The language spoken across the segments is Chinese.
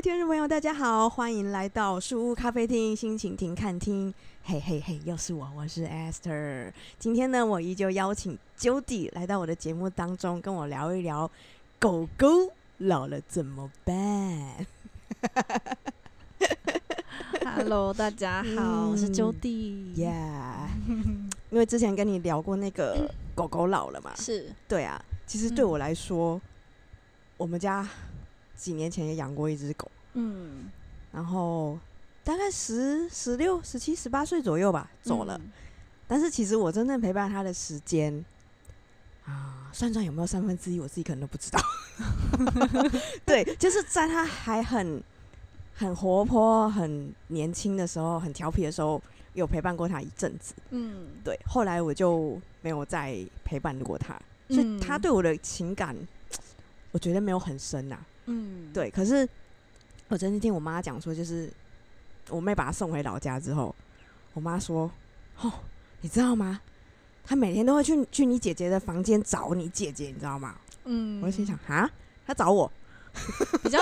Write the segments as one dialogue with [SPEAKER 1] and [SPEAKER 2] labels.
[SPEAKER 1] 位听众朋友，大家好，欢迎来到树屋咖啡厅，心情停看听。嘿嘿嘿，又是我，我是 Esther。今天呢，我依旧邀请 Jody 来到我的节目当中，跟我聊一聊狗狗老了怎么办。
[SPEAKER 2] Hello，大家好，我是 Jody。
[SPEAKER 1] Yeah，因为之前跟你聊过那个狗狗老了嘛，
[SPEAKER 2] 是
[SPEAKER 1] 对啊。其实对我来说，嗯、我们家几年前也养过一只狗，嗯，然后大概十、十六、十七、十八岁左右吧，走了。嗯、但是其实我真正陪伴它的时间啊，算算有没有三分之一，我自己可能都不知道。对，就是在它还很很活泼、很年轻的时候，很调皮的时候，有陪伴过他一阵子。嗯，对，后来我就没有再陪伴过它。所以他对我的情感，我觉得没有很深呐。嗯，对。可是我曾经听我妈讲说，就是我妹把她送回老家之后，我妈说：“哦，你知道吗？她每天都会去去你姐姐的房间找你姐姐，你知道吗？”嗯，我就心想：“啊，她找我，
[SPEAKER 2] 比较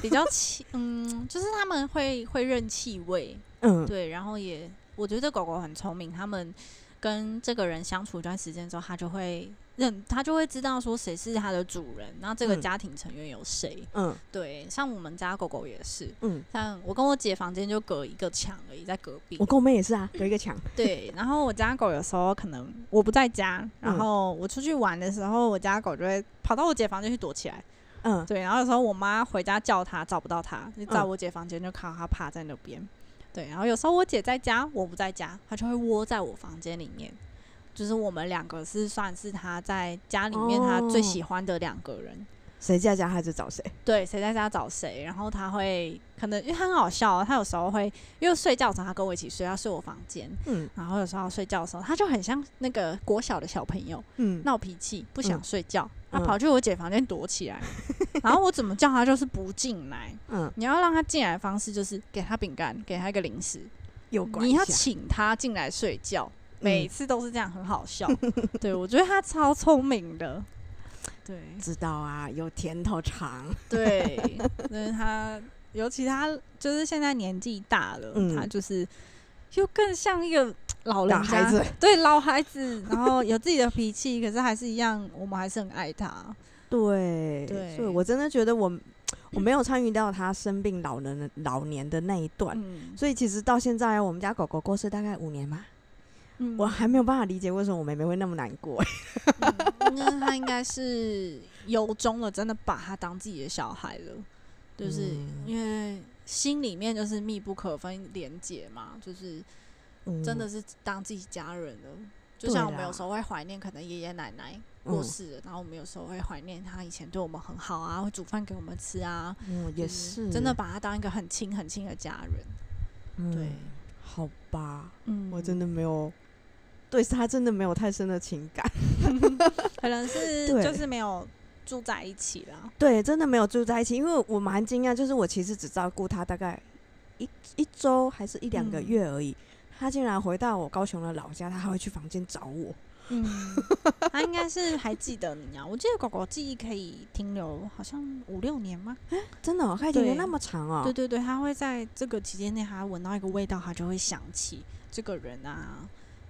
[SPEAKER 2] 比较气，嗯，就是他们会会认气味，嗯，对。然后也，我觉得狗狗很聪明，他们跟这个人相处一段时间之后，它就会。认他就会知道说谁是他的主人，然后这个家庭成员有谁。嗯，对，像我们家狗狗也是。嗯，像我跟我姐房间就隔一个墙而已，在隔壁。
[SPEAKER 1] 我跟我妹也是啊，隔一个墙。
[SPEAKER 2] 对，然后我家狗有时候可能我不在家，然后我出去玩的时候，我家狗就会跑到我姐房间去躲起来。嗯，对，然后有时候我妈回家叫它找不到它，就在我姐房间就看到它趴在那边。对，然后有时候我姐在家，我不在家，它就会窝在我房间里面。就是我们两个是算是他在家里面他最喜欢的两个人，
[SPEAKER 1] 谁在家他就找谁。
[SPEAKER 2] 对，谁在家找谁。然后他会可能因为他很好笑，他有时候会因为睡觉的时候他跟我一起睡，他睡我房间。嗯。然后有时候睡觉的时候，他就很像那个国小的小朋友，嗯，闹脾气不想睡觉，他跑去我姐房间躲起来。然后我怎么叫他就是不进来。嗯。你要让他进来的方式就是给他饼干，给他一个零食，有关系。你要请他进来睡觉。每次都是这样，很好笑。对，我觉得他超聪明的。对，
[SPEAKER 1] 知道啊，有甜头尝。
[SPEAKER 2] 对，但是他尤其他就是现在年纪大了，嗯、他就是就更像一个老人家，
[SPEAKER 1] 孩子。
[SPEAKER 2] 对，老孩子，然后有自己的脾气，可是还是一样，我们还是很爱他。
[SPEAKER 1] 对，对，所以我真的觉得我 我没有参与到他生病老人的老年的那一段，嗯、所以其实到现在我们家狗狗过世大概五年嘛。嗯、我还没有办法理解为什么我妹妹会那么难过。
[SPEAKER 2] 嗯，因为她应该是由衷的，真的把她当自己的小孩了，就是因为心里面就是密不可分连结嘛，就是真的是当自己家人了。嗯、就像我们有时候会怀念可能爷爷奶奶过世然后我们有时候会怀念他以前对我们很好啊，会煮饭给我们吃啊。
[SPEAKER 1] 嗯，也是
[SPEAKER 2] 真的把他当一个很亲很亲的家人。嗯、对，
[SPEAKER 1] 好吧，嗯，我真的没有。对，他真的没有太深的情感，
[SPEAKER 2] 可能是 就是没有住在一起啦。
[SPEAKER 1] 对，真的没有住在一起，因为我蛮惊讶，就是我其实只照顾他大概一一周还是一两个月而已，嗯、他竟然回到我高雄的老家，他还会去房间找我。
[SPEAKER 2] 嗯，他应该是还记得你啊。我记得狗狗记忆可以停留好像五六年吗？
[SPEAKER 1] 欸、真的、喔，可以停留那么长哦、喔。
[SPEAKER 2] 对对对，他会在这个期间内，他闻到一个味道，他就会想起这个人啊。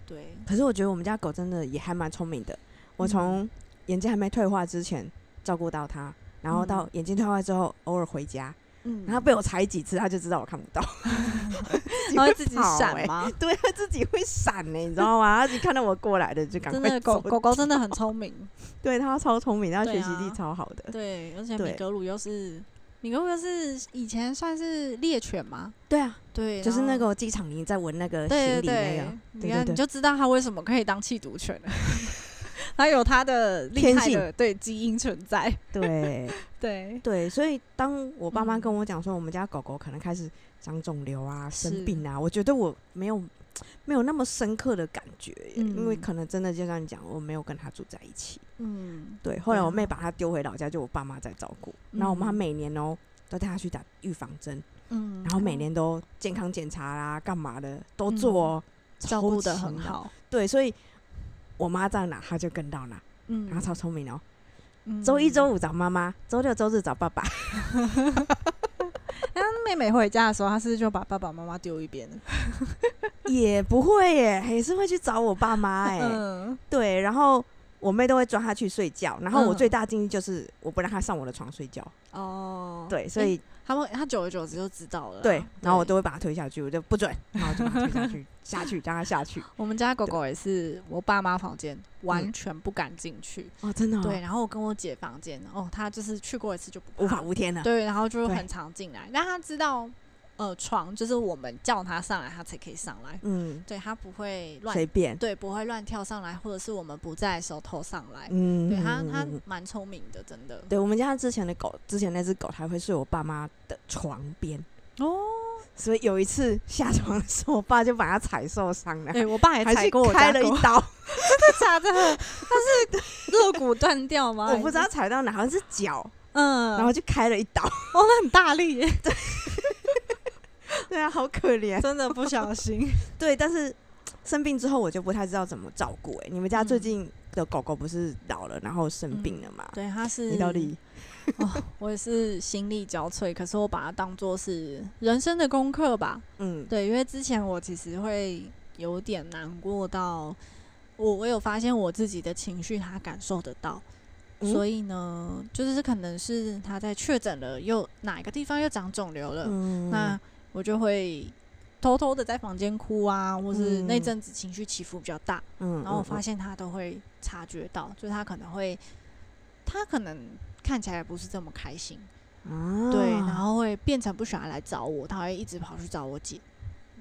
[SPEAKER 2] 对，
[SPEAKER 1] 可是我觉得我们家狗真的也还蛮聪明的。我从眼睛还没退化之前照顾到它，然后到眼睛退化之后，偶尔回家，嗯，然后被我踩几次，它就知道我看不到，
[SPEAKER 2] 它会自己闪吗？
[SPEAKER 1] 对，它自己会闪呢，你知道吗？它一看到我过来的就赶快走。
[SPEAKER 2] 真的狗狗狗真的很聪明，
[SPEAKER 1] 对，它超聪明，它学习力超好的。
[SPEAKER 2] 对，而且米格鲁又是。你哥哥是以前算是猎犬吗？
[SPEAKER 1] 对啊，对，就是那个机场你在闻那个行李那个，
[SPEAKER 2] 你看你就知道它为什么可以当弃毒犬了，它有它的厉害的对基因存在。
[SPEAKER 1] 对对对，所以当我爸妈跟我讲说我们家狗狗可能开始长肿瘤啊、生病啊，我觉得我没有。没有那么深刻的感觉，嗯、因为可能真的就像你讲，我没有跟他住在一起。嗯，对。后来我妹把他丢回老家，就我爸妈在照顾。嗯、然后我妈每年哦都带他去打预防针，嗯，然后每年都健康检查啦，干嘛的都做，哦，
[SPEAKER 2] 嗯、照顾的很好。
[SPEAKER 1] 对，所以我妈在哪，他就跟到哪。嗯，然后超聪明哦。周一周五找妈妈，周六周日找爸爸。
[SPEAKER 2] 妹妹回家的时候，她是不是就把爸爸妈妈丢一边了？
[SPEAKER 1] 也不会耶，也是会去找我爸妈哎。嗯，对，然后我妹都会抓他去睡觉，然后我最大禁忌就是我不让他上我的床睡觉。哦，对，所以。
[SPEAKER 2] 他们他久而久之就知道了，
[SPEAKER 1] 对，然后我都会把他推下去，我就不准，然后就把他推下去，下去让他下去。
[SPEAKER 2] 我们家狗狗也是，我爸妈房间完全不敢进去
[SPEAKER 1] 哦，真的。
[SPEAKER 2] 对，然后我跟我姐房间，哦，他就是去过一次就不
[SPEAKER 1] 无法无天了，
[SPEAKER 2] 对，然后就很常进来，但他知道。呃，床就是我们叫他上来，他才可以上来。嗯，对，他不会乱
[SPEAKER 1] 随便，
[SPEAKER 2] 对，不会乱跳上来，或者是我们不在的时候偷上来。嗯，对他，他蛮聪明的，真的。
[SPEAKER 1] 对，我们家之前的狗，之前那只狗，还会睡我爸妈的床边。哦，所以有一次下床的时候，我爸就把它踩受伤了。
[SPEAKER 2] 对，我爸也踩过我，
[SPEAKER 1] 开了一刀。
[SPEAKER 2] 真的假的？他是肋骨断掉吗？
[SPEAKER 1] 我不知道踩到哪，好像是脚。嗯，然后就开了一刀。哦，
[SPEAKER 2] 那很大力耶。
[SPEAKER 1] 对。对啊，好可怜，
[SPEAKER 2] 真的不小心。
[SPEAKER 1] 对，但是生病之后我就不太知道怎么照顾。哎，你们家最近的狗狗不是老了，然后生病了吗？嗯、
[SPEAKER 2] 对，它是。
[SPEAKER 1] 你到底？
[SPEAKER 2] 哦，我也是心力交瘁，可是我把它当做是人生的功课吧。嗯，对，因为之前我其实会有点难过到，我我有发现我自己的情绪，它感受得到。嗯、所以呢，就是可能是它在确诊了，又哪一个地方又长肿瘤了，嗯、那。我就会偷偷的在房间哭啊，或是那阵子情绪起伏比较大，嗯，然后我发现他都会察觉到，就是他可能会，他可能看起来不是这么开心，啊，对，然后会变成不喜欢来找我，他会一直跑去找我姐，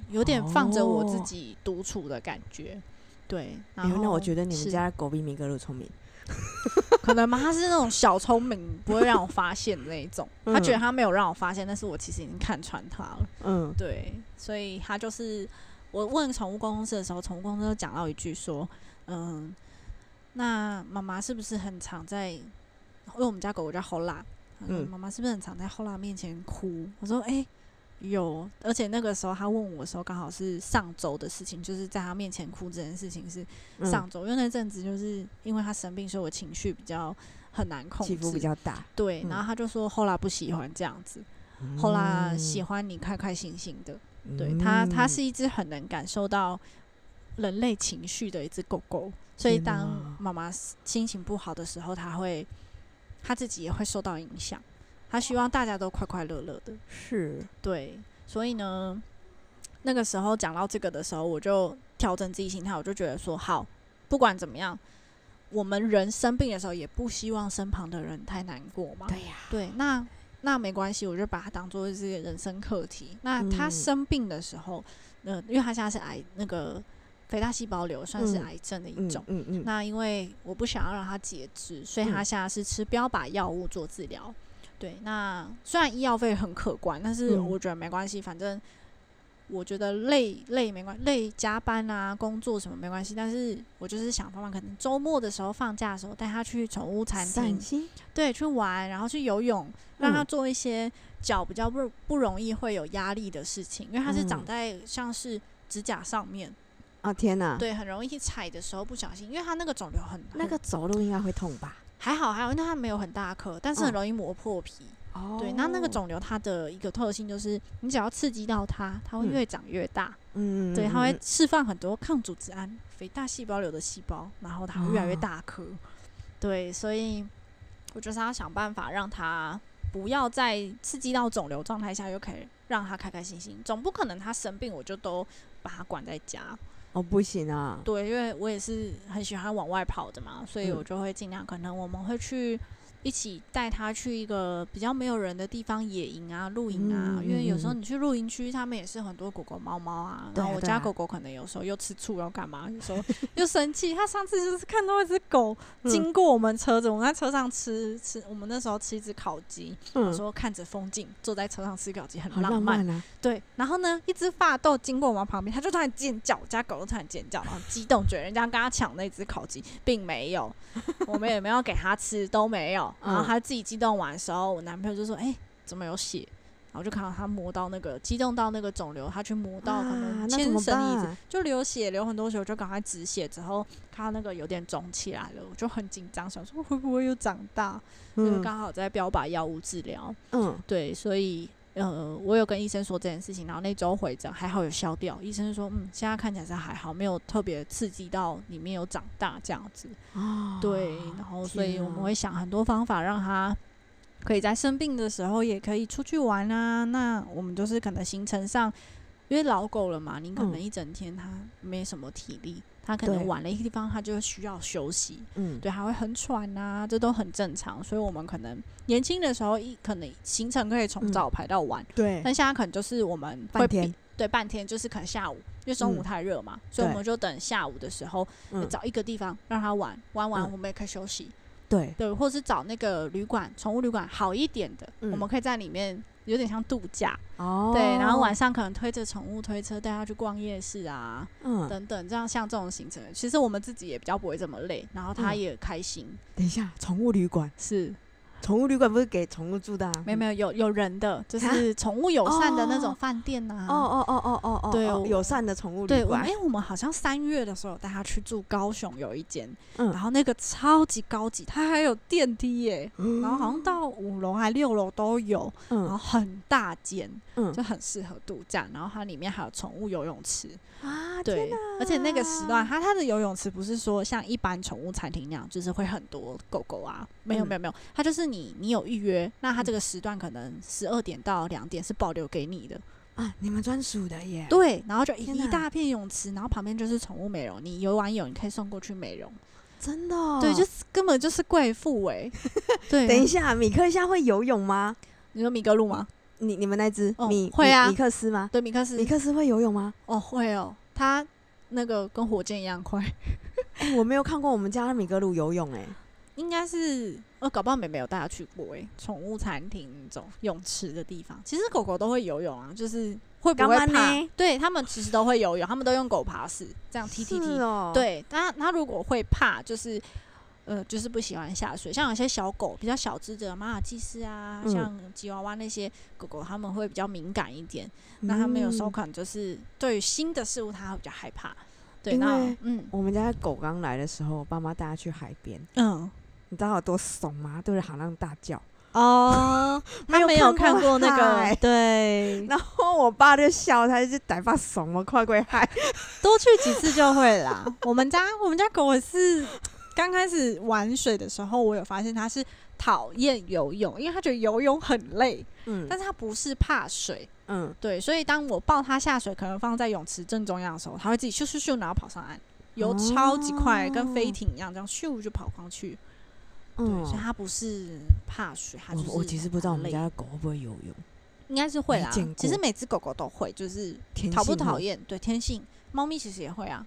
[SPEAKER 2] 有点放着我自己独处的感觉，对，然后、
[SPEAKER 1] 欸、那我觉得你们家狗比米格鲁聪明。
[SPEAKER 2] 可能吗？他是那种小聪明，不会让我发现的那一种。他觉得他没有让我发现，但是我其实已经看穿他了。嗯，对，所以他就是我问宠物公司的时候，宠物公司就讲到一句说：“嗯，那妈妈是不是很常在？因为我们家狗狗叫 Hola，嗯，妈妈是不是很常在 Hola 面前哭？”我说：“哎、欸。”有，而且那个时候他问我的时候，刚好是上周的事情，就是在他面前哭这件事情是上周，嗯、因为那阵子就是因为他生病，所以我情绪比较很难控制，
[SPEAKER 1] 起伏比较大。
[SPEAKER 2] 对，然后他就说后来不喜欢这样子，嗯、后来喜欢你开开心心的。嗯、对他，他是一只很能感受到人类情绪的一只狗狗，所以当妈妈心情不好的时候，他会他自己也会受到影响。他希望大家都快快乐乐的，
[SPEAKER 1] 是
[SPEAKER 2] 对，所以呢，那个时候讲到这个的时候，我就调整自己心态，我就觉得说，好，不管怎么样，我们人生病的时候，也不希望身旁的人太难过嘛。
[SPEAKER 1] 对呀，
[SPEAKER 2] 对，那那没关系，我就把它当做是人生课题。那他生病的时候，嗯、呃，因为他现在是癌，那个肥大细胞瘤算是癌症的一种，嗯嗯，嗯，嗯，那因为我不想要让他截肢，所以他现在是吃标靶药物做治疗。对，那虽然医药费很可观，但是我觉得没关系，嗯、反正我觉得累累没关系，累加班啊，工作什么没关系。但是我就是想方法，可能周末的时候放假的时候带他去宠物餐厅，对，去玩，然后去游泳，让他做一些脚比较不不容易会有压力的事情，因为它是长在像是指甲上面。
[SPEAKER 1] 啊、嗯、天哪！
[SPEAKER 2] 对，很容易踩的时候不小心，因为他那个肿瘤很，
[SPEAKER 1] 那个走路应该会痛吧？
[SPEAKER 2] 还好，还好，因为它没有很大颗，但是很容易磨破皮。哦，对，那那个肿瘤它的一个特性就是，你只要刺激到它，它会越长越大。嗯，对，它会释放很多抗组织胺、肥大细胞瘤的细胞，然后它会越来越大颗。哦、对，所以我就是要想办法让它不要再刺激到肿瘤状态下，又可以让它开开心心。总不可能它生病我就都把它关在家。
[SPEAKER 1] 哦，不行啊！
[SPEAKER 2] 对，因为我也是很喜欢往外跑的嘛，所以我就会尽量，可能我们会去。一起带他去一个比较没有人的地方野营啊、露营啊，嗯、因为有时候你去露营区，他们也是很多狗狗、猫猫啊。然后我家狗狗可能有时候又吃醋，要干嘛？有时候又生气。他上次就是看到一只狗经过我们车子，我们在车上吃吃，我们那时候吃一只烤鸡，我说看着风景，坐在车上吃烤鸡很浪漫。
[SPEAKER 1] 啊、
[SPEAKER 2] 对，然后呢，一只法斗经过我们旁边，他就突然尖叫，我家狗都突然尖叫，然后激动，觉得人家跟他抢那只烤鸡，并没有，我们也没有给他吃，都没有。然后他自己激动完的时候，我男朋友就说：“哎、欸，怎么有血？”然后就看到他摸到那个激动到那个肿瘤，他去摸到可能牵绳子就流血，流很多血，我就赶快止血。之后看到那个有点肿起来了，我就很紧张，想说会不会又长大？嗯、因为刚好在标靶药物治疗。嗯，对，所以呃，我有跟医生说这件事情，然后那周回诊还好有消掉。医生说，嗯，现在看起来是还好，没有特别刺激到里面有长大这样子。哦，对，然后所以我们会想很多方法让他可以在生病的时候也可以出去玩啊。那我们就是可能行程上，因为老狗了嘛，你可能一整天它没什么体力。它可能晚了一个地方，它就需要休息。嗯，对，还会很喘啊，这都很正常。所以，我们可能年轻的时候一可能行程可以从早排到晚。对。但现在可能就是我们会半天，对，半天就是可能下午，因为中午太热嘛，所以我们就等下午的时候找一个地方让它玩，玩完我们也可以休息。对对，或是找那个旅馆，宠物旅馆好一点的，我们可以在里面。有点像度假。哦，对，然后晚上可能推着宠物推车带它去逛夜市啊，嗯，等等，这样像这种行程，其实我们自己也比较不会这么累，然后它也开心。
[SPEAKER 1] 嗯，等一下，宠物旅馆。是。宠物旅馆不是给宠物住的？
[SPEAKER 2] 没有没有，有有人的，就是宠物友善的那种饭店呐。哦哦哦哦哦哦，对，友善的宠物旅馆。对，哎，我们好像三月的时候带他去住高雄有一间，然后那个超级高级，它还有电梯耶，然后好像到五楼还六楼都有，然后很大间，就很适合度假。然后它里面还有宠物游泳池啊，对，而且那个时段，它它的游泳池不是说像一般宠物餐厅那样，就是会很多狗狗啊，没有没有没有，它就是你。你你有预约，那它这个时段可能十二点到两点是保留给你的
[SPEAKER 1] 啊，你们专属的耶。
[SPEAKER 2] 对，然后就一大片泳池，然后旁边就是宠物美容，你游完泳你可以送过去美容，
[SPEAKER 1] 真的、哦？
[SPEAKER 2] 对，就是根本就是贵妇哎。对，
[SPEAKER 1] 等一下，米克夏会游泳吗？
[SPEAKER 2] 你说米格鲁吗？
[SPEAKER 1] 你你们那只、哦、米
[SPEAKER 2] 会啊？
[SPEAKER 1] 米克斯吗？
[SPEAKER 2] 对，米克斯，
[SPEAKER 1] 米克斯会游泳吗？
[SPEAKER 2] 哦，会哦，它那个跟火箭一样快。
[SPEAKER 1] 欸、我没有看过我们家的米格鲁游泳哎。
[SPEAKER 2] 应该是，呃，搞不好妹妹有带它去过诶、欸，宠物餐厅那种泳池的地方。其实狗狗都会游泳啊，就是会不会怕？对，他们其实都会游泳，他们都用狗爬式这样踢踢踢。哦、对，它它如果会怕，就是呃，就是不喜欢下水。像有些小狗比较小只的马尔济斯啊，嗯、像吉娃娃那些狗狗，他们会比较敏感一点。嗯、那他们有时候可能就是对于新的事物，它会比较害怕。对，那嗯，
[SPEAKER 1] 我们家狗刚来的时候，爸妈带它去海边。嗯。你知道有多怂吗？对着海浪大叫
[SPEAKER 2] 哦，他没有看过那个对，
[SPEAKER 1] 然后我爸就笑，他就歹发怂了，快过海，
[SPEAKER 2] 多去几次就会啦。我们家我们家狗也是刚开始玩水的时候，我有发现他是讨厌游泳，因为他觉得游泳很累，嗯，但是他不是怕水，嗯，对，所以当我抱他下水，可能放在泳池正中央的时候，他会自己咻咻咻，然后跑上岸，游超级快，跟飞艇一样，这样咻就跑上去。嗯，所以他不是怕水，他就是。
[SPEAKER 1] 我其实不知道我们家的狗会不会游泳，
[SPEAKER 2] 应该是会啦。其实每只狗狗都会，就是讨不讨厌？对，天性。猫咪其实也会啊。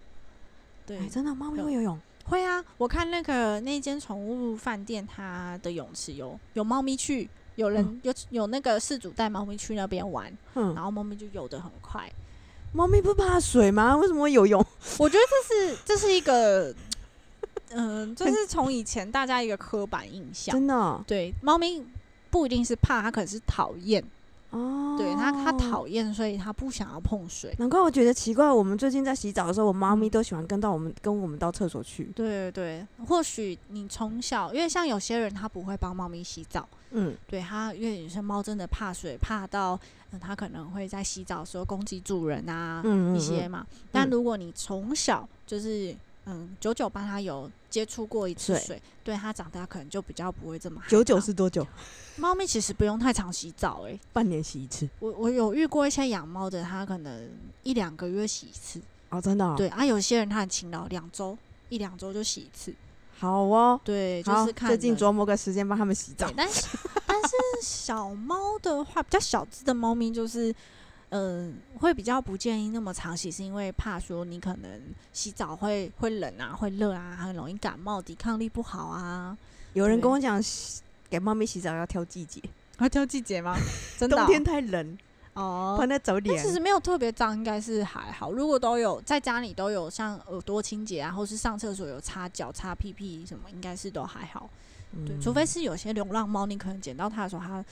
[SPEAKER 2] 对，
[SPEAKER 1] 真的，猫咪会游泳？
[SPEAKER 2] 会啊！我看那个那间宠物饭店，它的泳池有有猫咪去，有人有有那个饲主带猫咪去那边玩，嗯，然后猫咪就游得很快。
[SPEAKER 1] 猫咪不怕水吗？为什么会游泳？
[SPEAKER 2] 我觉得这是这是一个。嗯，这是从以前大家一个刻板印象，真的、哦，对，猫咪不一定是怕，它可能是讨厌哦，对，它它讨厌，所以它不想要碰水。
[SPEAKER 1] 难怪我觉得奇怪，我们最近在洗澡的时候，我猫咪都喜欢跟到我们，跟我们到厕所去。
[SPEAKER 2] 对对对，或许你从小，因为像有些人他不会帮猫咪洗澡，嗯，对他，因为有些猫真的怕水，怕到它、嗯、可能会在洗澡的时候攻击主人啊，嗯，嗯，嗯一些嘛。但如果你从小就是。嗯，九九帮他有接触过一次水，对，对他长大可能就比较不会这么。
[SPEAKER 1] 九九是多久？
[SPEAKER 2] 猫咪其实不用太常洗澡，欸，诶，
[SPEAKER 1] 半年洗一次。
[SPEAKER 2] 我我有遇过一些养猫的，他可能一两个月洗一次。
[SPEAKER 1] 哦，真的，哦？
[SPEAKER 2] 对啊，有些人他很勤劳，两周一两周就洗一次。
[SPEAKER 1] 好哦，
[SPEAKER 2] 对，就是看
[SPEAKER 1] 最近琢磨个时间帮他们洗澡。
[SPEAKER 2] 但是但是小猫的话，比较小只的猫咪就是。嗯，会比较不建议那么常洗，是因为怕说你可能洗澡会会冷啊，会热啊，很容易感冒，抵抗力不好啊。
[SPEAKER 1] 有人跟我讲，给猫咪洗澡要挑季节，
[SPEAKER 2] 要挑季节吗？真的哦？
[SPEAKER 1] 冬天太冷哦，怕它走脸。
[SPEAKER 2] 其实没有特别脏，应该是还好。如果都有在家里都有像耳朵清洁啊，或是上厕所有擦脚、擦屁屁什么，应该是都还好。对，嗯、除非是有些流浪猫，你可能捡到它的时候，它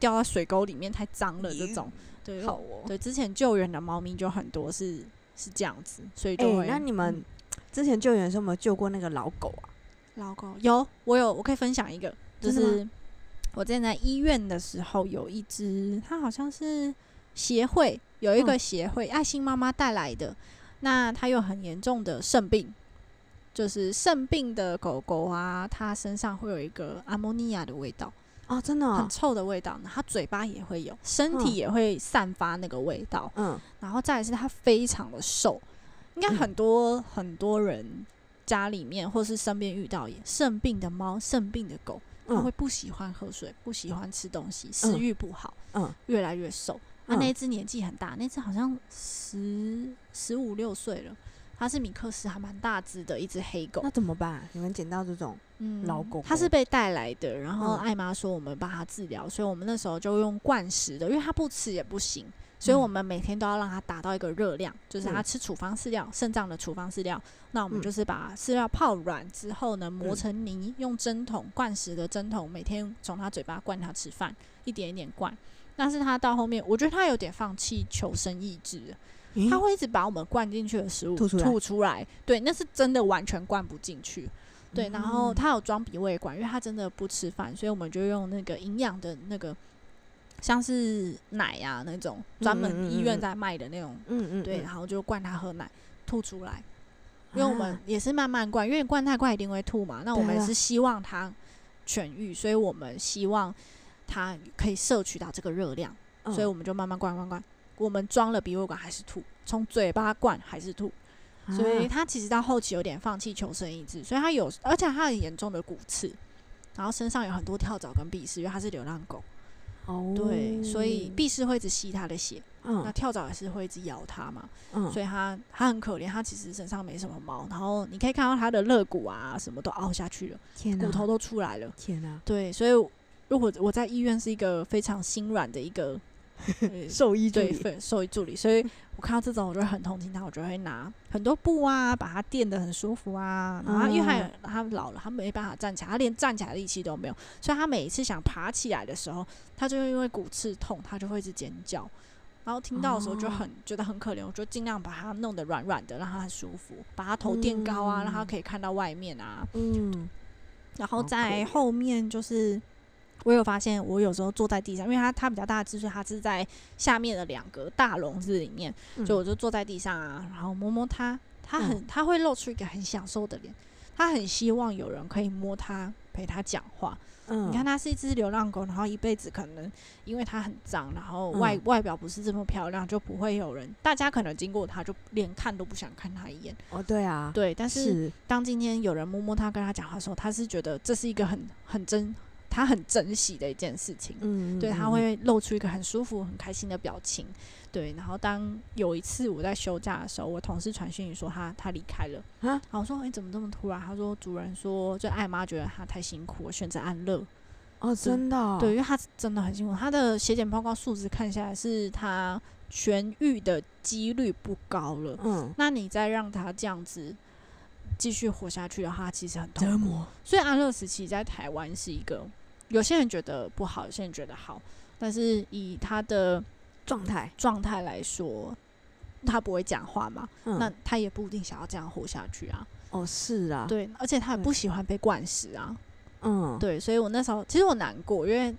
[SPEAKER 2] 掉到水沟里面太脏了这种。对，好哦。对，之前救援的猫咪就很多是是这样子，所以就会。
[SPEAKER 1] 欸、那你们之前救援的时候有没有救过那个老狗啊？
[SPEAKER 2] 老狗有，我有，我可以分享一个，就是我之前在医院的时候，有一只，它好像是协会有一个协会、嗯、爱心妈妈带来的，那它有很严重的肾病，就是肾病的狗狗啊，它身上会有一个阿莫尼亚的味道
[SPEAKER 1] 啊，真的、哦、
[SPEAKER 2] 很臭的味道，它嘴巴也会有，身体也会散发那个味道，嗯，然后再来是它非常的瘦，应该很多、嗯、很多人家里面或是身边遇到也肾病的猫、肾病的狗。它会不喜欢喝水，不喜欢吃东西，食欲不好，嗯，越来越瘦。啊那只年纪很大，那只好像十十五六岁了。它是米克斯，还蛮大只的一只黑狗。
[SPEAKER 1] 那怎么办？你们捡到这种老狗狗？
[SPEAKER 2] 它是被带来的，然后艾妈说我们帮它治疗，所以我们那时候就用灌食的，因为它不吃也不行。所以我们每天都要让它达到一个热量，就是它吃处方饲料，肾脏的处方饲料。那我们就是把饲料泡软之后呢，磨成泥，用针筒灌食的针筒，每天从它嘴巴灌它吃饭，一点一点灌。但是它到后面，我觉得它有点放弃求生意志，它会一直把我们灌进去的食物吐出来。吐出来，对，那是真的完全灌不进去。对，然后它有装鼻胃管，因为它真的不吃饭，所以我们就用那个营养的那个。像是奶呀、啊、那种专门医院在卖的那种，嗯嗯，对，然后就灌他喝奶，吐出来，因为我们也是慢慢灌，因为灌太快一定会吐嘛。那我们是希望他痊愈，所以我们希望他可以摄取到这个热量，所以我们就慢慢灌灌灌。我们装了鼻胃管还是吐，从嘴巴灌还是吐，所以他其实到后期有点放弃求生意志，所以他有，而且他很严重的骨刺，然后身上有很多跳蚤跟壁虱，因为他是流浪狗。哦，对，所以壁虱会一直吸他的血，嗯，那跳蚤也是会一直咬他嘛，嗯，所以他他很可怜，他其实身上没什么毛，然后你可以看到他的肋骨啊什么都凹下去了，骨头都出来了，
[SPEAKER 1] 天哪，
[SPEAKER 2] 对，所以如果我在医院是一个非常心软的一个。
[SPEAKER 1] 兽医助理，
[SPEAKER 2] 对，兽医助理，所以我看到这种，我就很同情他，我就会拿很多布啊，把它垫得很舒服啊。然后因为他他老了，他没办法站起来，他连站起来的力气都没有，所以他每一次想爬起来的时候，他就会因为骨刺痛，他就会一直尖叫。然后听到的时候就很觉得很可怜，我就尽量把它弄得软软的，让它很舒服，把它头垫高啊，让它可以看到外面啊。嗯，然后在后面就是。我有发现，我有时候坐在地上，因为它它比较大只，所以它是在下面的两个大笼子里面，所以我就坐在地上啊，然后摸摸它，它很它会露出一个很享受的脸，它很希望有人可以摸它，陪它讲话。嗯，你看它是一只流浪狗，然后一辈子可能因为它很脏，然后外外表不是这么漂亮，就不会有人，大家可能经过它就连看都不想看它一眼。
[SPEAKER 1] 哦，对啊，
[SPEAKER 2] 对，但是当今天有人摸摸它，跟它讲话的时候，它是觉得这是一个很很真。他很珍惜的一件事情，嗯，对，他会露出一个很舒服、很开心的表情，对。然后当有一次我在休假的时候，我同事传讯息说他他离开了，啊，然后我说，哎，怎么这么突然？他说主人说，就艾妈觉得他太辛苦了，选择安乐。
[SPEAKER 1] 哦，真的哦？
[SPEAKER 2] 对，因为他真的很辛苦，他的血检报告数值看下来是他痊愈的几率不高了。嗯，那你再让他这样子继续活下去的话，其实很痛苦。所以安乐死期在台湾是一个。有些人觉得不好，有些人觉得好，但是以他的状态。状态来说，他不会讲话嘛，嗯，那他也不一定想要这样活下去啊。
[SPEAKER 1] 哦，是啊，
[SPEAKER 2] 对，而且他也不喜欢被灌食啊。嗯，对，所以我那时候其实我难过，因为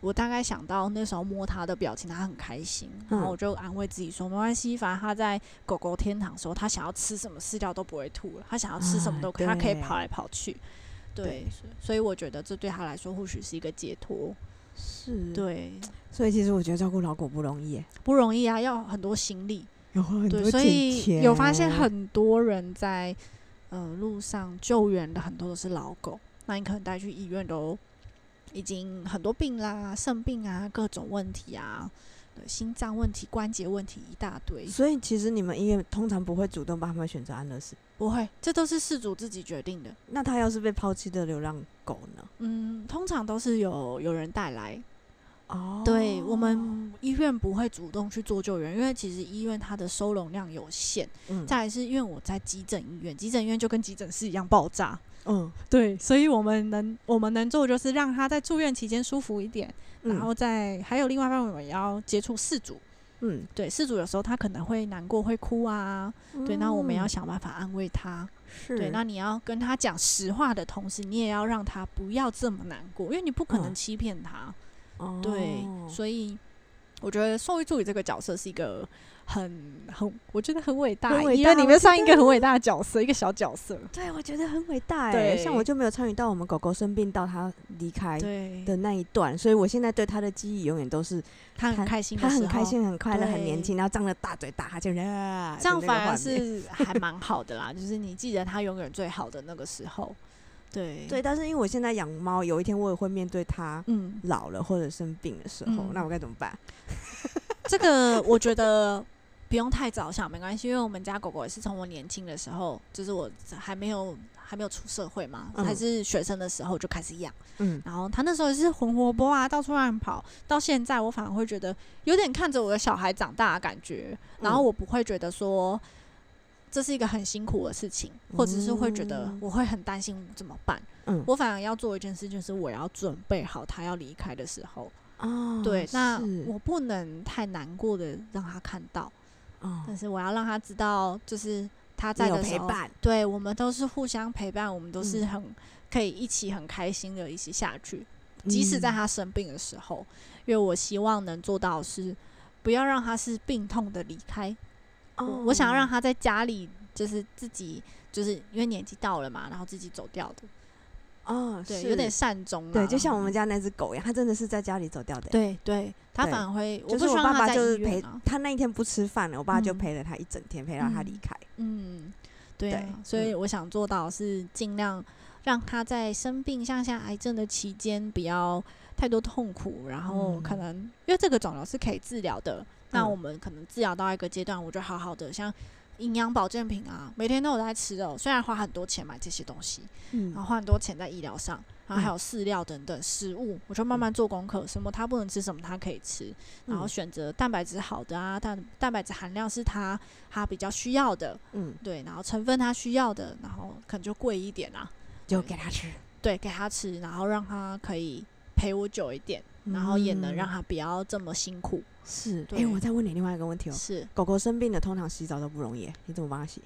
[SPEAKER 2] 我大概想到那时候摸他的表情，他很开心，然后我就安慰自己说，没关系，反正他在狗狗天堂的时候，他想要吃什么饲料都不会吐了，他想要吃什么都可以，他可以跑来跑去。对，所以我觉得这对他来说或许是一个解脱。
[SPEAKER 1] 是，
[SPEAKER 2] 对，
[SPEAKER 1] 所以其实我觉得照顾老狗不容易，
[SPEAKER 2] 不容易啊，要很多心力，
[SPEAKER 1] 有很多钱。
[SPEAKER 2] 所以有发现很多人在呃路上救援的很多都是老狗，那你可能带去医院都已经很多病啦，肾病啊，各种问题啊。心脏问题、关节问题一大堆，
[SPEAKER 1] 所以其实你们医院通常不会主动帮他们选择安乐死，
[SPEAKER 2] 不会，这都是事主自己决定的。
[SPEAKER 1] 那他要是被抛弃的流浪狗呢？
[SPEAKER 2] 嗯，通常都是有有人带来。哦，对，我们医院不会主动去做救援，因为其实医院它的收容量有限。嗯，再来是因为我在急诊医院，急诊医院就跟急诊室一样爆炸。嗯，对，所以我们能我们能做就是让他在住院期间舒服一点。然后再还有另外一方面，我们也要接触事主，嗯，对，事主有时候他可能会难过、会哭啊，嗯、对，那我们要想办法安慰他。是，对，那你要跟他讲实话的同时，你也要让他不要这么难过，因为你不可能欺骗他。哦、对，所以我觉得兽医助理这个角色是一个。很很，我觉得很伟大，因为里面算一个很伟大的角色，一个小角色。
[SPEAKER 1] 对，我觉得很伟大。哎，像我就没有参与到我们狗狗生病到它离开的那一段，所以我现在对它的记忆永远都是
[SPEAKER 2] 它很开心，
[SPEAKER 1] 它很开心、很快乐、很年轻，然后张着大嘴打哈欠，这
[SPEAKER 2] 样反而是 还蛮好的啦。就是你记得它永远最好的那个时候。对
[SPEAKER 1] 对，但是因为我现在养猫，有一天我也会面对它，嗯，老了或者生病的时候，那我该怎么办？
[SPEAKER 2] 这个我觉得。不用太早想，没关系，因为我们家狗狗也是从我年轻的时候，就是我还没有还没有出社会嘛，嗯、还是学生的时候就开始养。嗯，然后它那时候也是很活泼啊，到处乱跑。到现在，我反而会觉得有点看着我的小孩长大的感觉，然后我不会觉得说这是一个很辛苦的事情，或者是会觉得我会很担心怎么办。嗯，我反而要做一件事，就是我要准备好他要离开的时候。哦，对，那我不能太难过的让他看到。但是我要让他知道，就是他在的时候，对，我们都是互相陪伴，我们都是很可以一起很开心的一起下去，即使在他生病的时候，因为我希望能做到是不要让他是病痛的离开。哦，我想要让他在家里，就是自己，就是因为年纪到了嘛，然后自己走掉的。哦，对，有点善终。
[SPEAKER 1] 对，就像我们家那只狗一样，它真的是在家里走掉的。
[SPEAKER 2] 对对，它反而会，
[SPEAKER 1] 就是我爸爸就是陪他那一天不吃饭了，我爸就陪了他一整天，陪到他离开。
[SPEAKER 2] 嗯，对，所以我想做到是尽量让他在生病，像像癌症的期间，不要太多痛苦，然后可能因为这个肿瘤是可以治疗的，那我们可能治疗到一个阶段，我就好好的像。营养保健品啊，每天都有在吃哦。虽然花很多钱买这些东西，嗯，然后花很多钱在医疗上，然后还有饲料等等食物，我就慢慢做功课，什么他不能吃，什么他可以吃，然后选择蛋白质好的啊，蛋蛋白质含量是他他比较需要的，嗯，对，然后成分他需要的，然后可能就贵一点啊，
[SPEAKER 1] 就给他吃，
[SPEAKER 2] 对，给他吃，然后让他可以陪我久一点，然后也能让它不要这么辛苦。
[SPEAKER 1] 是，哎、欸，我再问你另外一个问题哦。是，狗狗生病的，通常洗澡都不容易，你怎么帮它洗？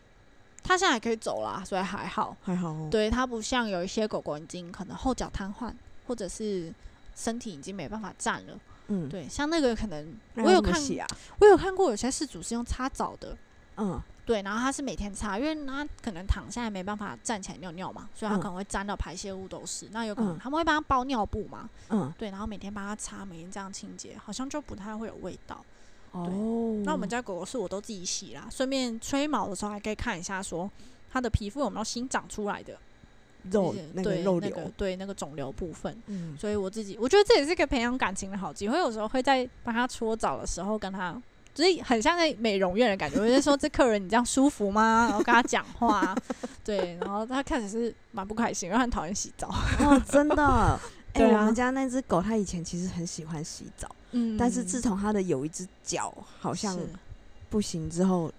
[SPEAKER 2] 它现在还可以走啦，所以还好，
[SPEAKER 1] 还好、哦。
[SPEAKER 2] 对，它不像有一些狗狗已经可能后脚瘫痪，或者是身体已经没办法站了。嗯，对，像那个可能我有看，啊、我有看过有些饲主是用擦澡的。嗯。对，然后他是每天擦，因为他可能躺下来没办法站起来尿尿嘛，所以他可能会沾到排泄物都是。那有可能他们会帮他包尿布嘛，嗯，对，然后每天帮他擦，每天这样清洁，好像就不太会有味道。哦，那我们家狗狗是我都自己洗啦，顺便吹毛的时候还可以看一下，说它的皮肤有没有新长出来的
[SPEAKER 1] 肉，那个肉
[SPEAKER 2] 瘤，对那个肿瘤部分。嗯，所以我自己我觉得这也是一个培养感情的好机会，有时候会在帮他搓澡的时候跟他。所以很像在美容院的感觉，我就说，这客人你这样舒服吗？然后跟他讲话，对，然后他开始是蛮不开心，因为他很讨厌洗澡。
[SPEAKER 1] 哦，真的，哎、欸，啊、我们家那只狗它以前其实很喜欢洗澡，嗯，但是自从它的有一只脚好像不行之后，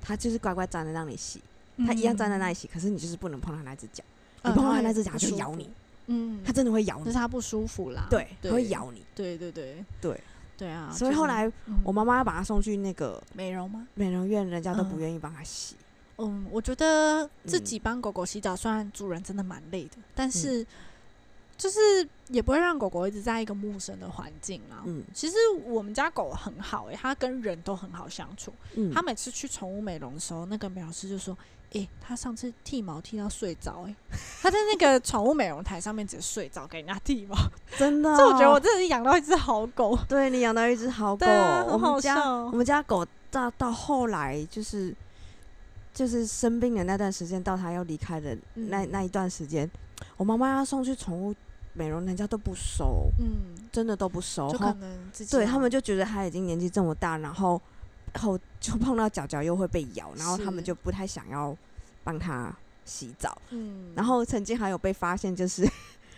[SPEAKER 1] 它就是乖乖站在那里洗，它一样站在那里洗，可是你就是不能碰它那只脚，你碰到它那只脚就咬你，嗯，它真的会咬你，
[SPEAKER 2] 就是它不舒服啦，
[SPEAKER 1] 对，它会咬你，
[SPEAKER 2] 对对对。
[SPEAKER 1] 对。
[SPEAKER 2] 对啊，
[SPEAKER 1] 所以后来我妈妈要把它送去那个
[SPEAKER 2] 美容吗？
[SPEAKER 1] 美容院，人家都不愿意帮它洗。
[SPEAKER 2] 嗯，我觉得自己帮狗狗洗澡，虽然主人真的蛮累的，但是就是也不会让狗狗一直在一个陌生的环境啊。嗯，其实我们家狗很好诶，它跟人都很好相处。嗯，它每次去宠物美容的时候，那个美容师就说。诶、欸，他上次剃毛剃到睡着，诶，他在那个宠物美容台上面直接睡着，给人家剃毛，
[SPEAKER 1] 真的、哦。
[SPEAKER 2] 这我觉得我真的是养到一只好狗。
[SPEAKER 1] 对，你养到一只好狗，
[SPEAKER 2] 啊、
[SPEAKER 1] 我们家我们家狗到到后来就是就是生病的那段时间，到他要离开的那那一段时间，我妈妈要送去宠物美容，人家都不收，嗯，真的都不收，
[SPEAKER 2] 就可能
[SPEAKER 1] 对他们就觉得他已经年纪这么大，然后。后就碰到脚脚又会被咬，然后他们就不太想要帮他洗澡。嗯，然后曾经还有被发现，就是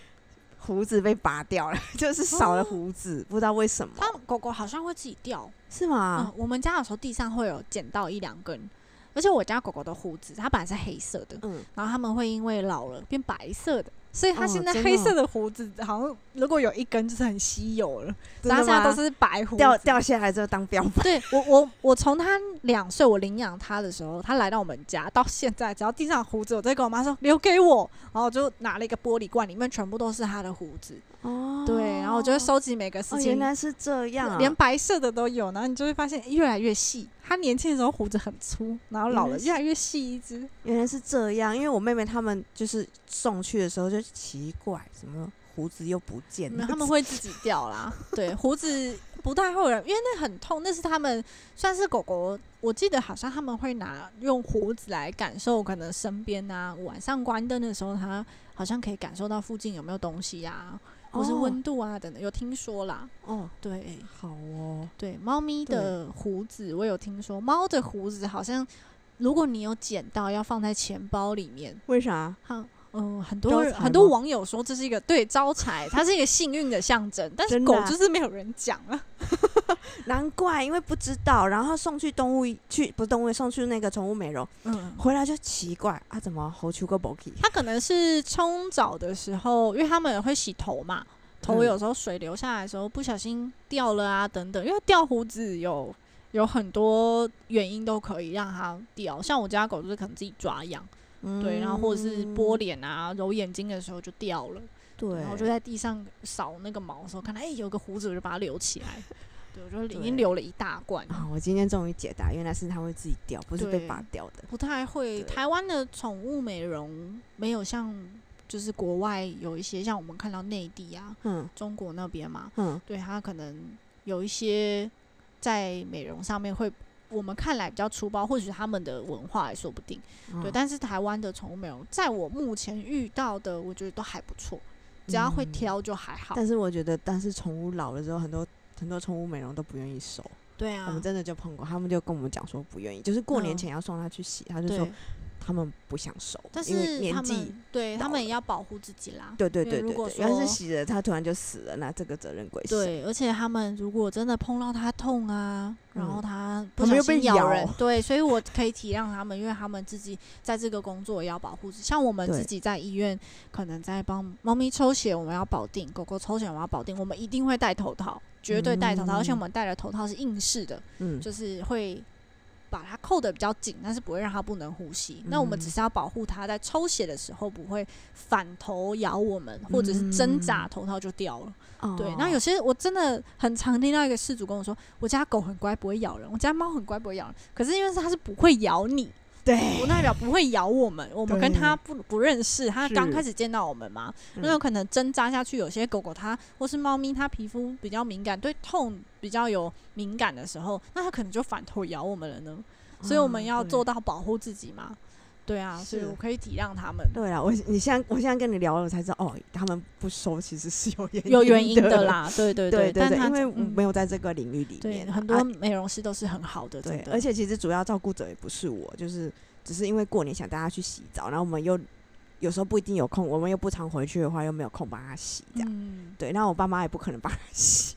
[SPEAKER 1] 胡子被拔掉了，就是少了胡子，哦、不知道为什么。
[SPEAKER 2] 它狗狗好像会自己掉，
[SPEAKER 1] 是吗？
[SPEAKER 2] 嗯，我们家有时候地上会有捡到一两根，而且我家狗狗的胡子它本来是黑色的，嗯，然后他们会因为老了变白色的。所以他现在黑色的胡子好像如果有一根就是很稀有了，然后现在都是白胡子
[SPEAKER 1] 掉掉下来之后当标本。
[SPEAKER 2] 对 我我我从他两岁我领养他的时候，他来到我们家到现在，只要地上胡子，我都跟我妈说留给我，然后我就拿了一个玻璃罐，里面全部都是他的胡子。哦，对，然后我就会收集每个事情。
[SPEAKER 1] 哦，原来是这样啊，
[SPEAKER 2] 连白色的都有，然后你就会发现越来越细。他年轻的时候胡子很粗，然后老了越来越细一只。
[SPEAKER 1] 原来是这样，因为我妹妹他们就是送去的时候就奇怪，怎么胡子又不见了？
[SPEAKER 2] 他们会自己掉啦。对，胡子不太会有人，因为那很痛。那是他们算是狗狗，我记得好像他们会拿用胡子来感受，可能身边啊，晚上关灯的时候，它好像可以感受到附近有没有东西呀、啊。或是温度啊等等，有听说啦。哦，对，
[SPEAKER 1] 好哦。
[SPEAKER 2] 对，猫咪的胡子我有听说，猫的胡子好像如果你有捡到，要放在钱包里面。
[SPEAKER 1] 为啥？
[SPEAKER 2] 哈，嗯，很多人很多网友说这是一个对招财，它是一个幸运的象征。但是狗就是没有人讲啊。
[SPEAKER 1] 难怪，因为不知道，然后送去动物去，不是动物送去那个宠物美容，嗯，回来就奇怪啊，怎么好出个宝气？
[SPEAKER 2] 它可能是冲澡的时候，因为他们会洗头嘛，头有时候水流下来的时候不小心掉了啊，等等，因为掉胡子有有很多原因都可以让它掉，像我家狗就是可能自己抓痒，嗯、对，然后或者是拨脸啊、揉眼睛的时候就掉了，对，然后就在地上扫那个毛的时候，看到哎、欸、有个胡子，我就把它留起来。对，我就已经留了一大罐
[SPEAKER 1] 啊！我今天终于解答，原来是它会自己掉，不是被拔掉的。
[SPEAKER 2] 不太会，台湾的宠物美容没有像就是国外有一些，像我们看到内地啊，嗯，中国那边嘛，嗯，对，它可能有一些在美容上面会我们看来比较粗暴，或许他们的文化也说不定。嗯、对，但是台湾的宠物美容，在我目前遇到的，我觉得都还不错，只要会挑就还好。
[SPEAKER 1] 嗯、但是我觉得，但是宠物老了之后，很多。很多宠物美容都不愿意收，
[SPEAKER 2] 对啊，
[SPEAKER 1] 我们真的就碰过，他们就跟我们讲说不愿意，就是过年前要送他去洗，嗯、他就说。他们不想收，
[SPEAKER 2] 但是
[SPEAKER 1] 因为年纪
[SPEAKER 2] 对他们也要保护自己啦。
[SPEAKER 1] 对对对对，对，要是洗了他突然就死了，那这个责任归谁？
[SPEAKER 2] 对，而且他们如果真的碰到他痛啊，嗯、然后他不小心咬人，对，所以我可以体谅他们，因为他们自己在这个工作也要保护自己。像我们自己在医院，可能在帮猫咪抽血，我们要保定；狗狗抽血，我们要保定。我们一定会戴头套，绝对戴头套，嗯、而且我们戴的头套是硬式的，嗯，就是会。把它扣得比较紧，但是不会让它不能呼吸。嗯、那我们只是要保护它在抽血的时候不会反头咬我们，或者是挣扎头套就掉了。嗯、对，那有些我真的很常听到一个事主跟我说，我家狗很乖，不会咬人；我家猫很乖，不会咬人。可是因为它是不会咬你。对，不代表不会咬我们，我们跟它不不认识，它刚开始见到我们嘛，那有可能针扎下去。有些狗狗它或是猫咪，它皮肤比较敏感，对痛比较有敏感的时候，那它可能就反头咬我们了呢。所以我们要做到保护自己嘛。对啊，所以我可以体谅他们。
[SPEAKER 1] 对啊，我你现在我现在跟你聊了，我才知道哦，他们不收其实是有原因
[SPEAKER 2] 有原因的啦。对对 对，
[SPEAKER 1] 但因为没有在这个领域里面，
[SPEAKER 2] 很多美容师都是很好的。对，
[SPEAKER 1] 而且其实主要照顾者也不是我，就是只是因为过年想带他去洗澡，然后我们又有时候不一定有空，我们又不常回去的话，又没有空帮他洗这样。对，那我爸妈也不可能帮他洗，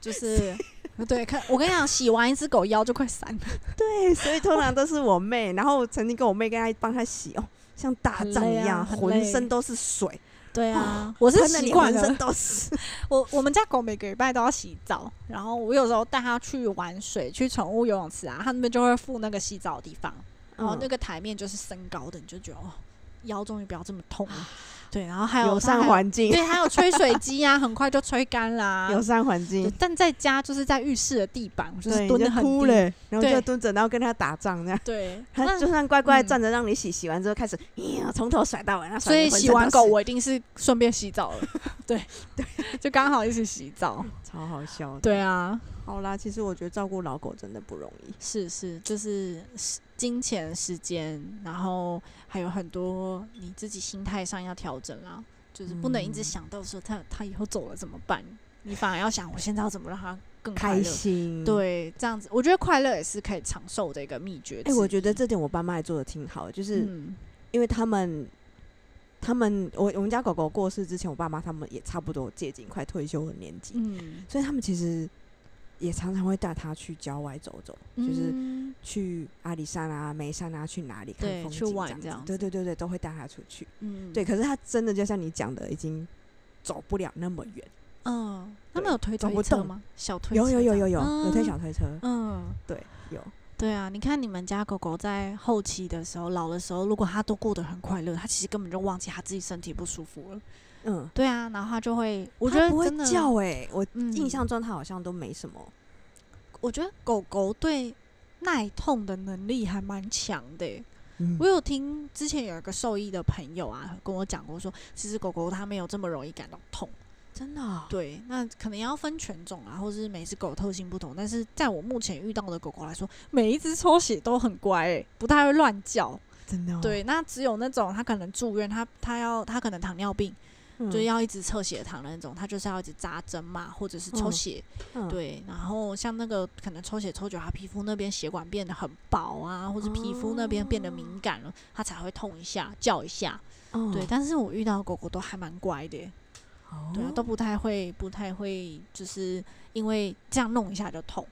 [SPEAKER 2] 就是。对，看我跟你讲，洗完一只狗腰就快散了。
[SPEAKER 1] 对，所以通常都是我妹，然后曾经跟我妹跟她帮她洗哦，像打仗一样，浑身都是水。
[SPEAKER 2] 对啊，我是习惯了，
[SPEAKER 1] 浑身都是。
[SPEAKER 2] 我我们家狗每个礼拜都要洗澡，然后我有时候带它去玩水，去宠物游泳池啊，它那边就会附那个洗澡的地方，然后那个台面就是升高的，你就觉得哦，腰终于不要这么痛了。对，然后还有
[SPEAKER 1] 友善环境，
[SPEAKER 2] 对，还有吹水 机啊，很快就吹干啦。
[SPEAKER 1] 友善环境，
[SPEAKER 2] 但在家就是在浴室的地板，就是蹲得很低，
[SPEAKER 1] 然后就蹲着，然后跟他打仗这样。对，他就算乖乖站着让你洗，洗完之后开始，呀，从头甩到尾。
[SPEAKER 2] 所以洗完狗，我一定是顺便洗澡了。对对，就刚好一起洗澡，
[SPEAKER 1] 超好笑。
[SPEAKER 2] 对啊，
[SPEAKER 1] 好啦，其实我觉得照顾老狗真的不容易。
[SPEAKER 2] 是是，就是。金钱、时间，然后还有很多你自己心态上要调整啦，就是不能一直想到说他他以后走了怎么办，你反而要想我现在要怎么让他更开心。对，这样子我觉得快乐也是可以长寿的一个秘诀。哎、
[SPEAKER 1] 欸，我觉得这点我爸妈也做的挺好的，就是因为他们他们我我们家狗狗过世之前，我爸妈他们也差不多接近快退休的年纪，嗯，所以他们其实。也常常会带他去郊外走走，嗯、就是去阿里山啊、眉山啊，去哪里看风景这样子。对对对对，都会带他出去。嗯，对。可是他真的就像你讲的，已经走不了那么远。
[SPEAKER 2] 嗯，他们有推推车吗？小推
[SPEAKER 1] 有有有有有有推小推车。
[SPEAKER 2] 嗯，
[SPEAKER 1] 对，有。
[SPEAKER 2] 对啊，你看你们家狗狗在后期的时候、老的时候，如果它都过得很快乐，它其实根本就忘记它自己身体不舒服了。嗯，对啊，然后它就会，我觉得
[SPEAKER 1] 不会叫哎、欸，我印象中它好像都没什么。
[SPEAKER 2] 我觉得狗狗对耐痛的能力还蛮强的、欸。嗯、我有听之前有一个兽医的朋友啊跟我讲过说，其实狗狗它没有这么容易感到痛。
[SPEAKER 1] 真的、哦？
[SPEAKER 2] 对，那可能要分犬种啊，或是每只狗特性不同。但是在我目前遇到的狗狗来说，每一只抽血都很乖、欸，不太会乱叫。
[SPEAKER 1] 真的、哦？
[SPEAKER 2] 对，那只有那种它可能住院，它它要它可能糖尿病，嗯、就是要一直测血糖的那种，它就是要一直扎针嘛，或者是抽血。嗯、对，然后像那个可能抽血抽久，它皮肤那边血管变得很薄啊，或者皮肤那边变得敏感了，它才会痛一下叫一下。哦、对，但是我遇到的狗狗都还蛮乖的、欸。对啊，都不太会，不太会，就是因为这样弄一下就痛。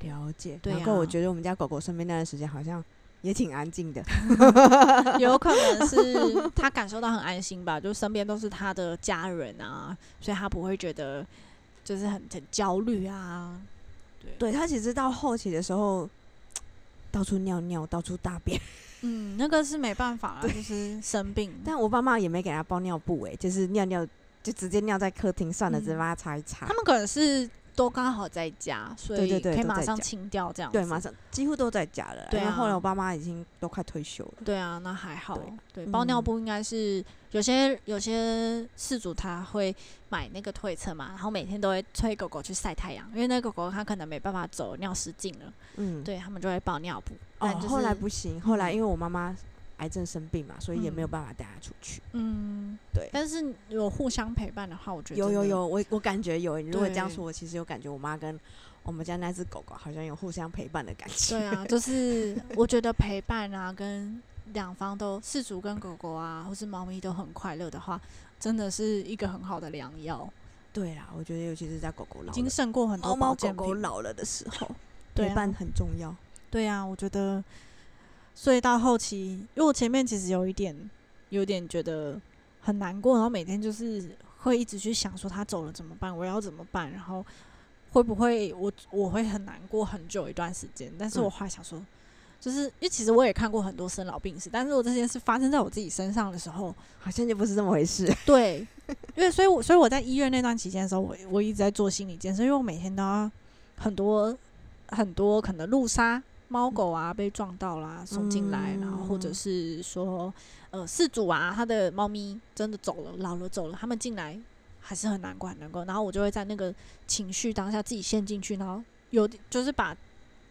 [SPEAKER 1] 了解，对啊。我觉得我们家狗狗身边那段时间好像也挺安静的，
[SPEAKER 2] 有可能是他感受到很安心吧，就身边都是他的家人啊，所以他不会觉得就是很很焦虑啊。对，
[SPEAKER 1] 对他其实到后期的时候，到处尿尿，到处大便。
[SPEAKER 2] 嗯，那个是没办法了，就是生病。
[SPEAKER 1] 但我爸妈也没给他包尿布，哎，就是尿尿。就直接尿在客厅算了，直接帮他擦一擦。
[SPEAKER 2] 他们可能是都刚好在家，所以可以马上清掉这样
[SPEAKER 1] 子。对，马上几乎都在家了。对啊。后来我爸妈已经都快退休了。
[SPEAKER 2] 对啊，那还好。对，包尿布应该是有些有些事主他会买那个推车嘛，然后每天都会催狗狗去晒太阳，因为那狗狗它可能没办法走，尿失禁了。嗯。对，他们就会包尿布。
[SPEAKER 1] 哦，后来不行，后来因为我妈妈。癌症生病嘛，所以也没有办法带他出去。嗯，对。
[SPEAKER 2] 但是有互相陪伴的话，我觉得
[SPEAKER 1] 有有有，我我感觉有。如果这样说，我其实有感觉，我妈跟我们家那只狗狗好像有互相陪伴的感觉。
[SPEAKER 2] 对啊，就 是我觉得陪伴啊，跟两方都饲主跟狗狗啊，或是猫咪都很快乐的话，真的是一个很好的良药。
[SPEAKER 1] 对啊，我觉得尤其是在狗狗老了，
[SPEAKER 2] 已经胜过很多
[SPEAKER 1] 猫猫狗狗老了的时候，陪伴很重要。
[SPEAKER 2] 对啊，我觉得。所以到后期，因为我前面其实有一点，有点觉得很难过，然后每天就是会一直去想说他走了怎么办，我要怎么办，然后会不会我我会很难过很久一段时间。但是我后来想说，就是因为其实我也看过很多生老病死，但是我这件事发生在我自己身上的时候，
[SPEAKER 1] 好像就不是这么回事。
[SPEAKER 2] 对，因为所以我所以我在医院那段期间的时候，我我一直在做心理建设，因为我每天都要很多很多可能路杀。猫狗啊，被撞到啦，送进来，嗯、然后或者是说，呃，饲主啊，他的猫咪真的走了，老了走了，他们进来还是很难过，很难过。然后我就会在那个情绪当下自己陷进去，然后有就是把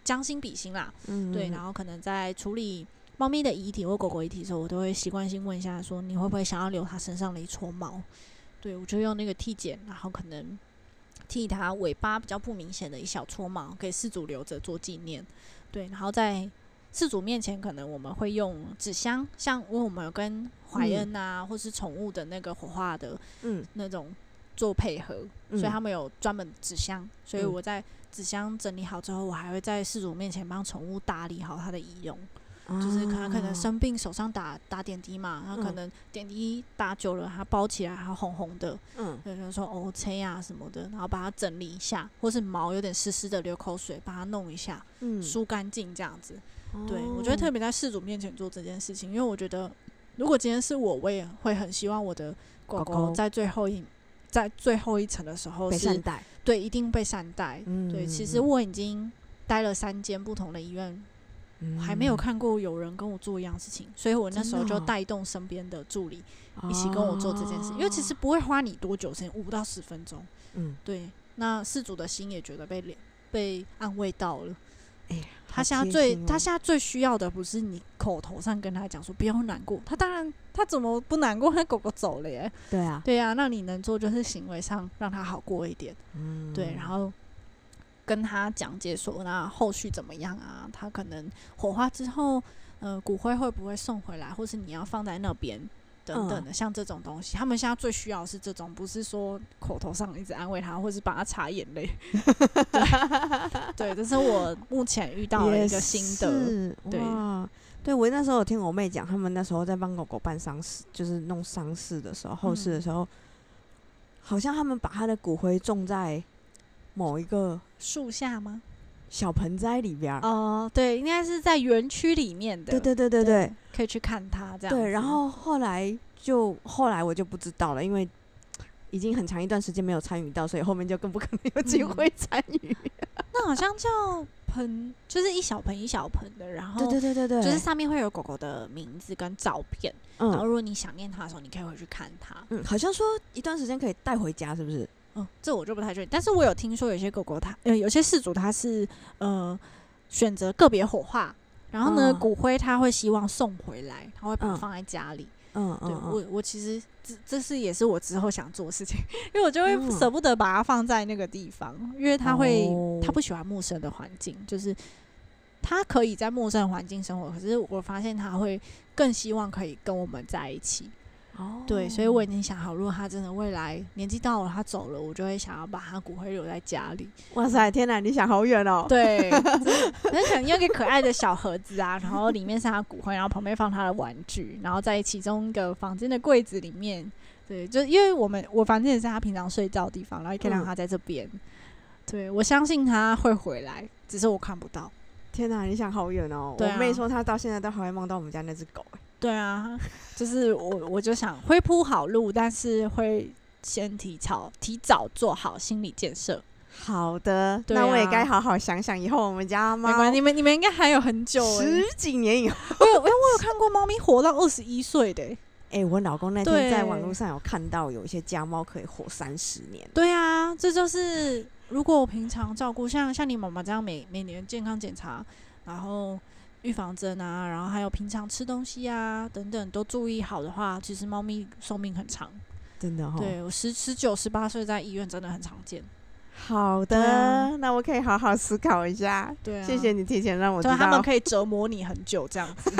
[SPEAKER 2] 将心比心啦，嗯、对，然后可能在处理猫咪的遗体或狗狗遗体的时候，我都会习惯性问一下，说你会不会想要留它身上的一撮毛？对，我就用那个剃剪，然后可能剃它尾巴比较不明显的一小撮毛，给饲主留着做纪念。对，然后在饲主面前，可能我们会用纸箱，像因为我们有跟怀恩啊，嗯、或是宠物的那个火化的，嗯，那种做配合，嗯、所以他们有专门纸箱，所以我在纸箱整理好之后，我还会在饲主面前帮宠物打理好它的仪容。就是可能可能生病，手上打打点滴嘛，然后可能点滴打久了，它包起来还红红的，嗯，就是说 OK 啊什么的，然后把它整理一下，或是毛有点湿湿的流口水，把它弄一下，嗯，梳干净这样子。对，我觉得特别在事主面前做这件事情，因为我觉得如果今天是我，我也会很希望我的狗狗在最后一在最后一层的时候是
[SPEAKER 1] 善待，
[SPEAKER 2] 对，一定被善待。嗯，对，其实我已经待了三间不同的医院。还没有看过有人跟我做一样事情，所以我那时候就带动身边的助理一起跟我做这件事，因为其实不会花你多久时间，五到十分钟。嗯，对。那事主的心也觉得被被安慰到了。哎，他现在最他现在最需要的不是你口头上跟他讲说不要难过，他当然他怎么不难过？他狗狗走了耶。
[SPEAKER 1] 对啊，
[SPEAKER 2] 对啊。那你能做就是行为上让他好过一点。嗯，对，然后。跟他讲解说，那后续怎么样啊？他可能火化之后，呃，骨灰会不会送回来，或是你要放在那边等等的，嗯、像这种东西，他们现在最需要的是这种，不是说口头上一直安慰他，或是帮他擦眼泪 对。这是我目前遇到的一个心得。对，
[SPEAKER 1] 对我那时候有听我妹讲，他们那时候在帮狗狗办丧事，就是弄丧事的时候，后事的时候，嗯、好像他们把他的骨灰种在某一个
[SPEAKER 2] 树下吗？
[SPEAKER 1] 小盆栽里边儿
[SPEAKER 2] 哦，对，应该是在园区里面的。
[SPEAKER 1] 对对对对对，
[SPEAKER 2] 可以去看它这样。
[SPEAKER 1] 对，然后后来就后来我就不知道了，因为已经很长一段时间没有参与到，所以后面就更不可能有机会参与。
[SPEAKER 2] 那好像叫盆，就是一小盆一小盆的，然后
[SPEAKER 1] 对对对对对，
[SPEAKER 2] 就是上面会有狗狗的名字跟照片。嗯，然后如果你想念它的时候，你可以回去看它。
[SPEAKER 1] 嗯，好像说一段时间可以带回家，是不是？
[SPEAKER 2] 嗯，这我就不太确定，但是我有听说有些狗狗它，呃，有些饲主他是呃选择个别火化，然后呢、嗯、骨灰他会希望送回来，他会把它放在家里。嗯对嗯，对我我其实这这是也是我之后想做的事情，因为我就会舍不得把它放在那个地方，嗯、因为它会它不喜欢陌生的环境，就是它可以在陌生环境生活，可是我发现它会更希望可以跟我们在一起。哦，对，所以我已经想好，如果他真的未来年纪到了，他走了，我就会想要把他骨灰留在家里。
[SPEAKER 1] 哇塞，天哪，你想好远哦！
[SPEAKER 2] 对，那 可能用一个可爱的小盒子啊，然后里面是他骨灰，然后旁边放他的玩具，然后在其中一个房间的柜子里面。对，就因为我们我房间也是他平常睡觉的地方，然后也可以让他在这边。嗯、对，我相信他会回来，只是我看不到。
[SPEAKER 1] 天哪，你想好远哦！啊、我妹说她到现在都还会梦到我们家那只狗。
[SPEAKER 2] 对啊，就是我，我就想会铺好路，但是会先提早提早做好心理建设。
[SPEAKER 1] 好的，啊、那我也该好好想想以后我们家猫。
[SPEAKER 2] 没关系，你们你们应该还有很久，
[SPEAKER 1] 十几年以后。
[SPEAKER 2] 我有，我有看过猫咪活到二十一岁的。
[SPEAKER 1] 哎、欸，我老公那天在网络上有看到有一些家猫可以活三十年。
[SPEAKER 2] 对啊，这就是如果我平常照顾，像像你妈妈这样每每年健康检查，然后。预防针啊，然后还有平常吃东西啊等等都注意好的话，其实猫咪寿命很长，
[SPEAKER 1] 真的哈、哦。
[SPEAKER 2] 对我十十九十八岁在医院真的很常见。
[SPEAKER 1] 好的，啊、那我可以好好思考一下。对、啊，谢谢你提前让我知道。
[SPEAKER 2] 他们可以折磨你很久这样子，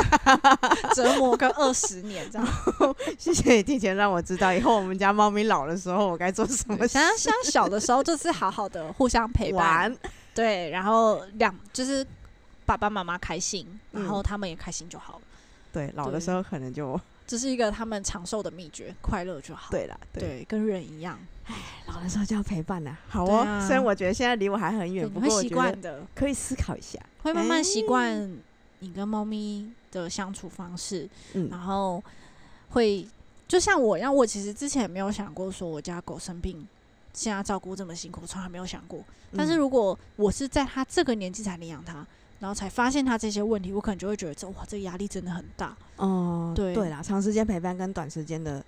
[SPEAKER 2] 折磨个二十年这样。
[SPEAKER 1] 谢谢你提前让我知道，以后我们家猫咪老的时候我该做什么。
[SPEAKER 2] 像像小的时候 就是好好的互相陪伴，对，然后两就是。爸爸妈妈开心，然后他们也开心就好了。
[SPEAKER 1] 对，老的时候可能就
[SPEAKER 2] 这是一个他们长寿的秘诀，快乐就好。
[SPEAKER 1] 对了，
[SPEAKER 2] 对，跟人一样。
[SPEAKER 1] 哎，老的时候就要陪伴呐。好哦，虽然我觉得现在离我还很远，不过习惯的可以思考一下，
[SPEAKER 2] 会慢慢习惯你跟猫咪的相处方式。嗯，然后会就像我一样，我其实之前也没有想过说我家狗生病，现在照顾这么辛苦，从来没有想过。但是如果我是在他这个年纪才领养他。然后才发现他这些问题，我可能就会觉得这哇，这个压力真的很大。
[SPEAKER 1] 哦、嗯，对对啦，长时间陪伴跟短时间的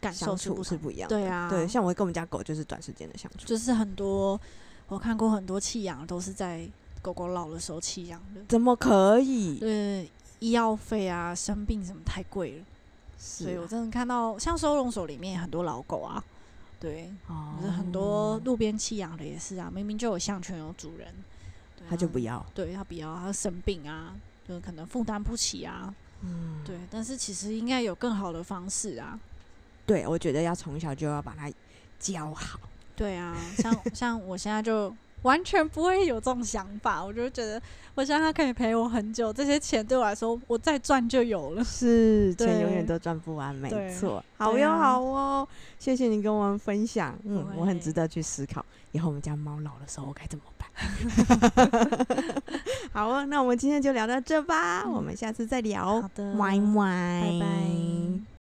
[SPEAKER 2] 感受
[SPEAKER 1] 是不一样的。
[SPEAKER 2] 对啊，
[SPEAKER 1] 对，像我跟我们家狗就是短时间的相处。
[SPEAKER 2] 就是很多我看过很多弃养都是在狗狗老的时候弃养的。
[SPEAKER 1] 怎么可以？
[SPEAKER 2] 对，医药费啊，生病什么太贵了。所以我真的看到像收容所里面很多老狗啊，对，哦、就是很多路边弃养的也是啊，明明就有项圈有主人。
[SPEAKER 1] 他就不要，
[SPEAKER 2] 对他不要，他生病啊，就可能负担不起啊，嗯，对，但是其实应该有更好的方式啊，
[SPEAKER 1] 对，我觉得要从小就要把他教好，
[SPEAKER 2] 对啊，像像我现在就完全不会有这种想法，我就觉得我希望他可以陪我很久，这些钱对我来说，我再赚就有了，
[SPEAKER 1] 是，钱永远都赚不完，没错，好哟好哦，谢谢你跟我们分享，嗯，我很值得去思考，以后我们家猫老的时候我该怎么办。好哦，那我们今天就聊到这吧，嗯、我们下次再聊。
[SPEAKER 2] 好的，
[SPEAKER 1] 拜拜。